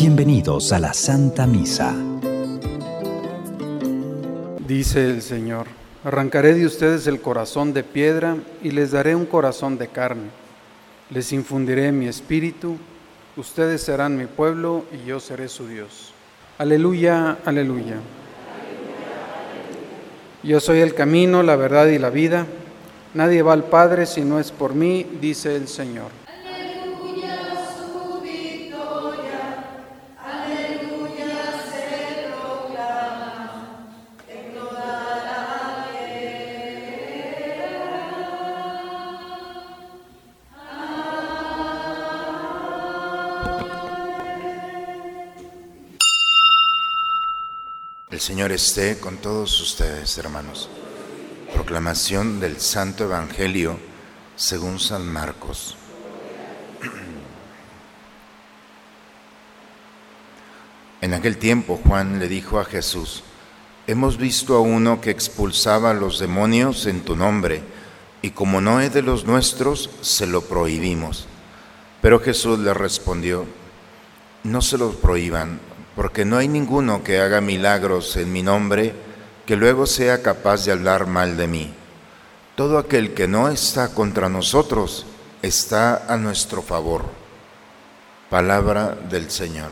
Bienvenidos a la Santa Misa. Dice el Señor, arrancaré de ustedes el corazón de piedra y les daré un corazón de carne. Les infundiré mi espíritu, ustedes serán mi pueblo y yo seré su Dios. Aleluya, aleluya. Yo soy el camino, la verdad y la vida. Nadie va al Padre si no es por mí, dice el Señor. Señor esté con todos ustedes, hermanos. Proclamación del Santo Evangelio según San Marcos. En aquel tiempo Juan le dijo a Jesús, hemos visto a uno que expulsaba a los demonios en tu nombre, y como no es de los nuestros, se lo prohibimos. Pero Jesús le respondió, no se lo prohíban porque no hay ninguno que haga milagros en mi nombre que luego sea capaz de hablar mal de mí. Todo aquel que no está contra nosotros está a nuestro favor. Palabra del Señor.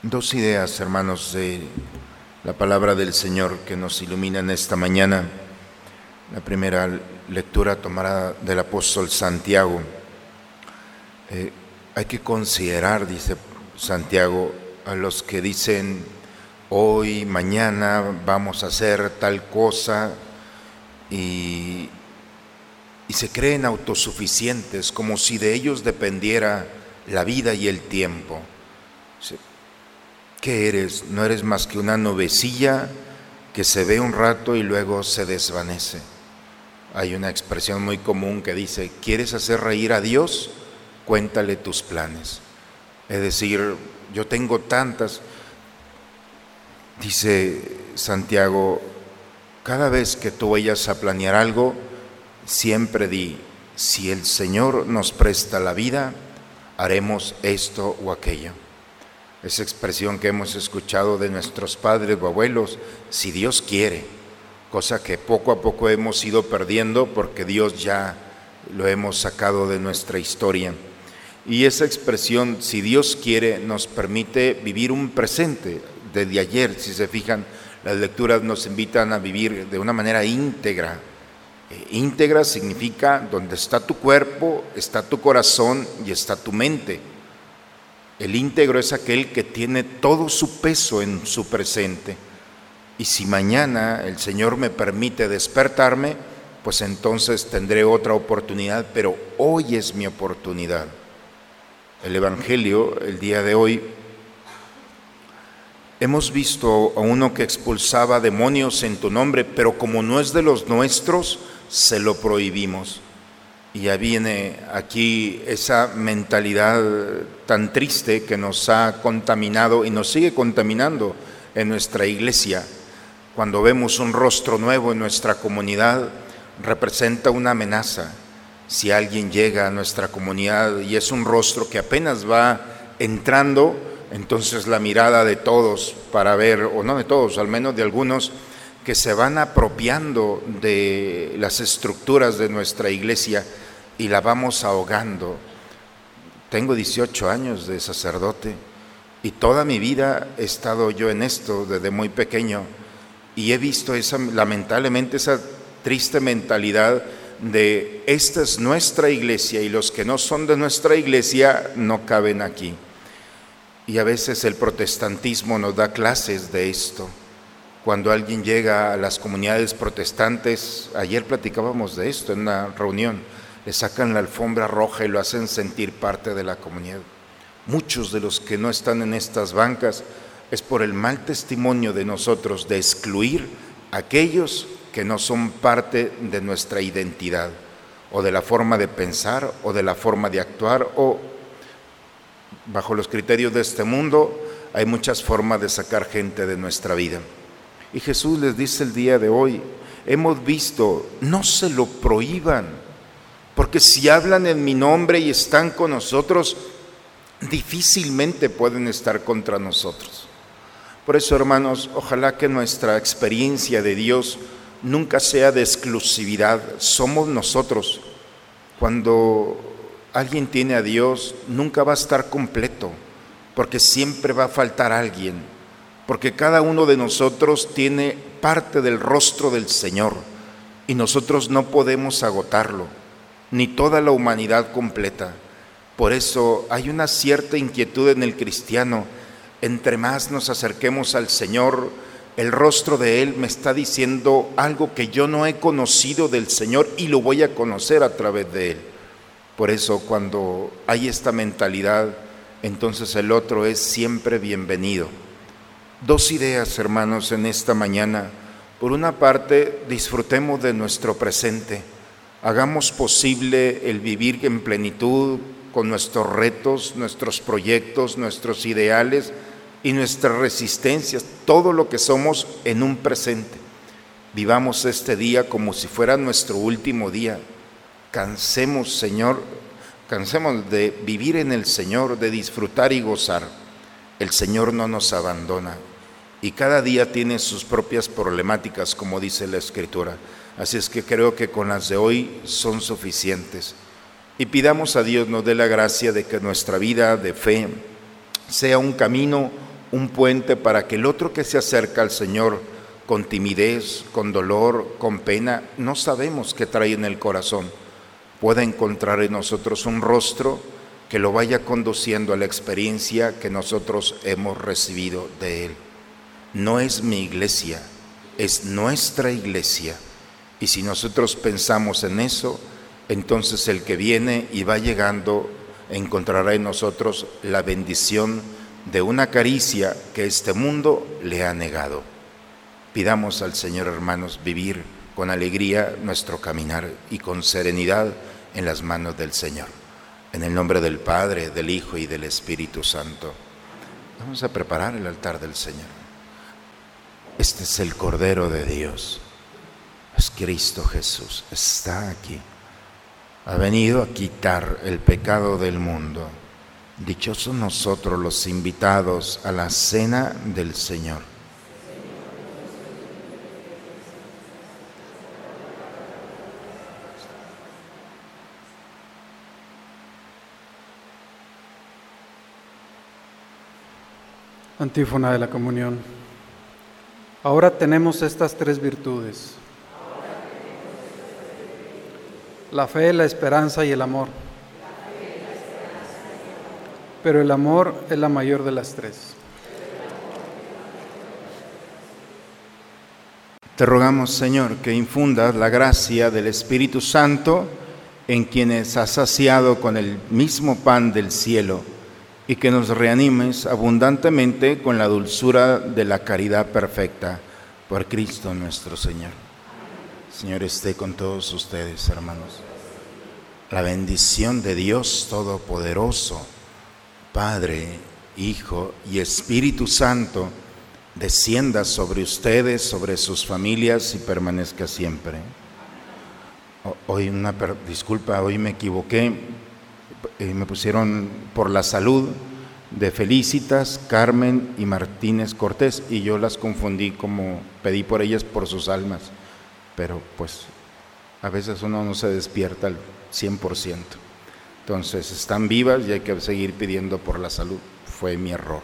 Dos ideas, hermanos, de la palabra del Señor que nos iluminan esta mañana. La primera, lectura tomada del apóstol Santiago. Eh, hay que considerar, dice Santiago, a los que dicen, hoy, mañana vamos a hacer tal cosa y, y se creen autosuficientes, como si de ellos dependiera la vida y el tiempo. ¿Qué eres? No eres más que una nubecilla que se ve un rato y luego se desvanece. Hay una expresión muy común que dice, ¿quieres hacer reír a Dios? Cuéntale tus planes. Es decir, yo tengo tantas, dice Santiago, cada vez que tú vayas a planear algo, siempre di, si el Señor nos presta la vida, haremos esto o aquello. Esa expresión que hemos escuchado de nuestros padres o abuelos, si Dios quiere cosa que poco a poco hemos ido perdiendo porque Dios ya lo hemos sacado de nuestra historia. Y esa expresión, si Dios quiere, nos permite vivir un presente desde ayer. Si se fijan, las lecturas nos invitan a vivir de una manera íntegra. Eh, íntegra significa donde está tu cuerpo, está tu corazón y está tu mente. El íntegro es aquel que tiene todo su peso en su presente. Y si mañana el Señor me permite despertarme, pues entonces tendré otra oportunidad, pero hoy es mi oportunidad. El Evangelio, el día de hoy, hemos visto a uno que expulsaba demonios en tu nombre, pero como no es de los nuestros, se lo prohibimos. Y ya viene aquí esa mentalidad tan triste que nos ha contaminado y nos sigue contaminando en nuestra iglesia cuando vemos un rostro nuevo en nuestra comunidad, representa una amenaza. Si alguien llega a nuestra comunidad y es un rostro que apenas va entrando, entonces la mirada de todos para ver, o no de todos, al menos de algunos, que se van apropiando de las estructuras de nuestra iglesia y la vamos ahogando. Tengo 18 años de sacerdote y toda mi vida he estado yo en esto desde muy pequeño y he visto esa, lamentablemente esa triste mentalidad de esta es nuestra iglesia y los que no son de nuestra iglesia no caben aquí. Y a veces el protestantismo nos da clases de esto. Cuando alguien llega a las comunidades protestantes, ayer platicábamos de esto en una reunión, le sacan la alfombra roja y lo hacen sentir parte de la comunidad. Muchos de los que no están en estas bancas es por el mal testimonio de nosotros de excluir a aquellos que no son parte de nuestra identidad o de la forma de pensar o de la forma de actuar o bajo los criterios de este mundo hay muchas formas de sacar gente de nuestra vida. Y Jesús les dice el día de hoy, hemos visto, no se lo prohíban, porque si hablan en mi nombre y están con nosotros, difícilmente pueden estar contra nosotros. Por eso, hermanos, ojalá que nuestra experiencia de Dios nunca sea de exclusividad, somos nosotros. Cuando alguien tiene a Dios, nunca va a estar completo, porque siempre va a faltar alguien, porque cada uno de nosotros tiene parte del rostro del Señor y nosotros no podemos agotarlo, ni toda la humanidad completa. Por eso hay una cierta inquietud en el cristiano. Entre más nos acerquemos al Señor, el rostro de Él me está diciendo algo que yo no he conocido del Señor y lo voy a conocer a través de Él. Por eso cuando hay esta mentalidad, entonces el otro es siempre bienvenido. Dos ideas, hermanos, en esta mañana. Por una parte, disfrutemos de nuestro presente. Hagamos posible el vivir en plenitud con nuestros retos, nuestros proyectos, nuestros ideales y nuestras resistencias, todo lo que somos en un presente. Vivamos este día como si fuera nuestro último día. Cansemos, Señor, cansemos de vivir en el Señor, de disfrutar y gozar. El Señor no nos abandona y cada día tiene sus propias problemáticas, como dice la Escritura. Así es que creo que con las de hoy son suficientes. Y pidamos a Dios nos dé la gracia de que nuestra vida de fe sea un camino un puente para que el otro que se acerca al Señor con timidez, con dolor, con pena, no sabemos qué trae en el corazón, pueda encontrar en nosotros un rostro que lo vaya conduciendo a la experiencia que nosotros hemos recibido de Él. No es mi iglesia, es nuestra iglesia. Y si nosotros pensamos en eso, entonces el que viene y va llegando encontrará en nosotros la bendición de una caricia que este mundo le ha negado. Pidamos al Señor, hermanos, vivir con alegría nuestro caminar y con serenidad en las manos del Señor. En el nombre del Padre, del Hijo y del Espíritu Santo. Vamos a preparar el altar del Señor. Este es el Cordero de Dios. Es Cristo Jesús. Está aquí. Ha venido a quitar el pecado del mundo. Dichosos nosotros los invitados a la cena del Señor. Antífona de la comunión. Ahora tenemos estas tres virtudes. La fe, la esperanza y el amor pero el amor es la mayor de las tres. Te rogamos, Señor, que infundas la gracia del Espíritu Santo en quienes has saciado con el mismo pan del cielo y que nos reanimes abundantemente con la dulzura de la caridad perfecta por Cristo nuestro Señor. Señor, esté con todos ustedes, hermanos. La bendición de Dios Todopoderoso Padre, Hijo y Espíritu Santo, descienda sobre ustedes, sobre sus familias y permanezca siempre. Hoy una disculpa, hoy me equivoqué, eh, me pusieron por la salud de Felicitas, Carmen y Martínez Cortés y yo las confundí como pedí por ellas por sus almas, pero pues a veces uno no se despierta al 100%. Entonces, están vivas y hay que seguir pidiendo por la salud. Fue mi error.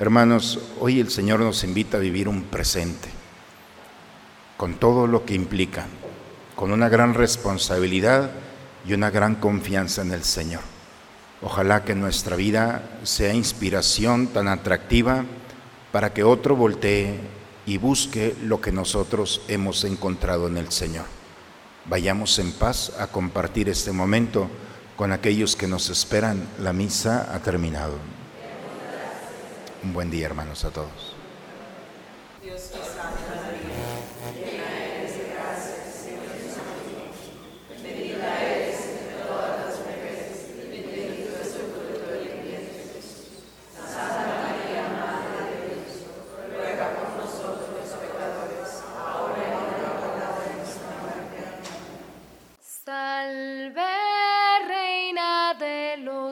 Hermanos, hoy el Señor nos invita a vivir un presente, con todo lo que implica, con una gran responsabilidad y una gran confianza en el Señor. Ojalá que nuestra vida sea inspiración tan atractiva para que otro voltee y busque lo que nosotros hemos encontrado en el Señor. Vayamos en paz a compartir este momento con aquellos que nos esperan. La misa ha terminado. Un buen día, hermanos, a todos.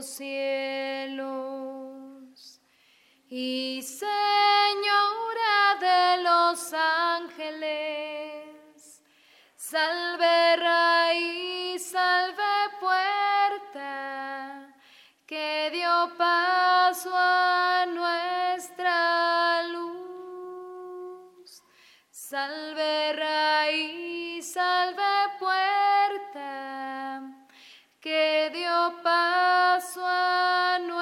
cielos y Señora de los ángeles, salve raíz, salve puerta que dio paso a nuestra luz. Salve puerta,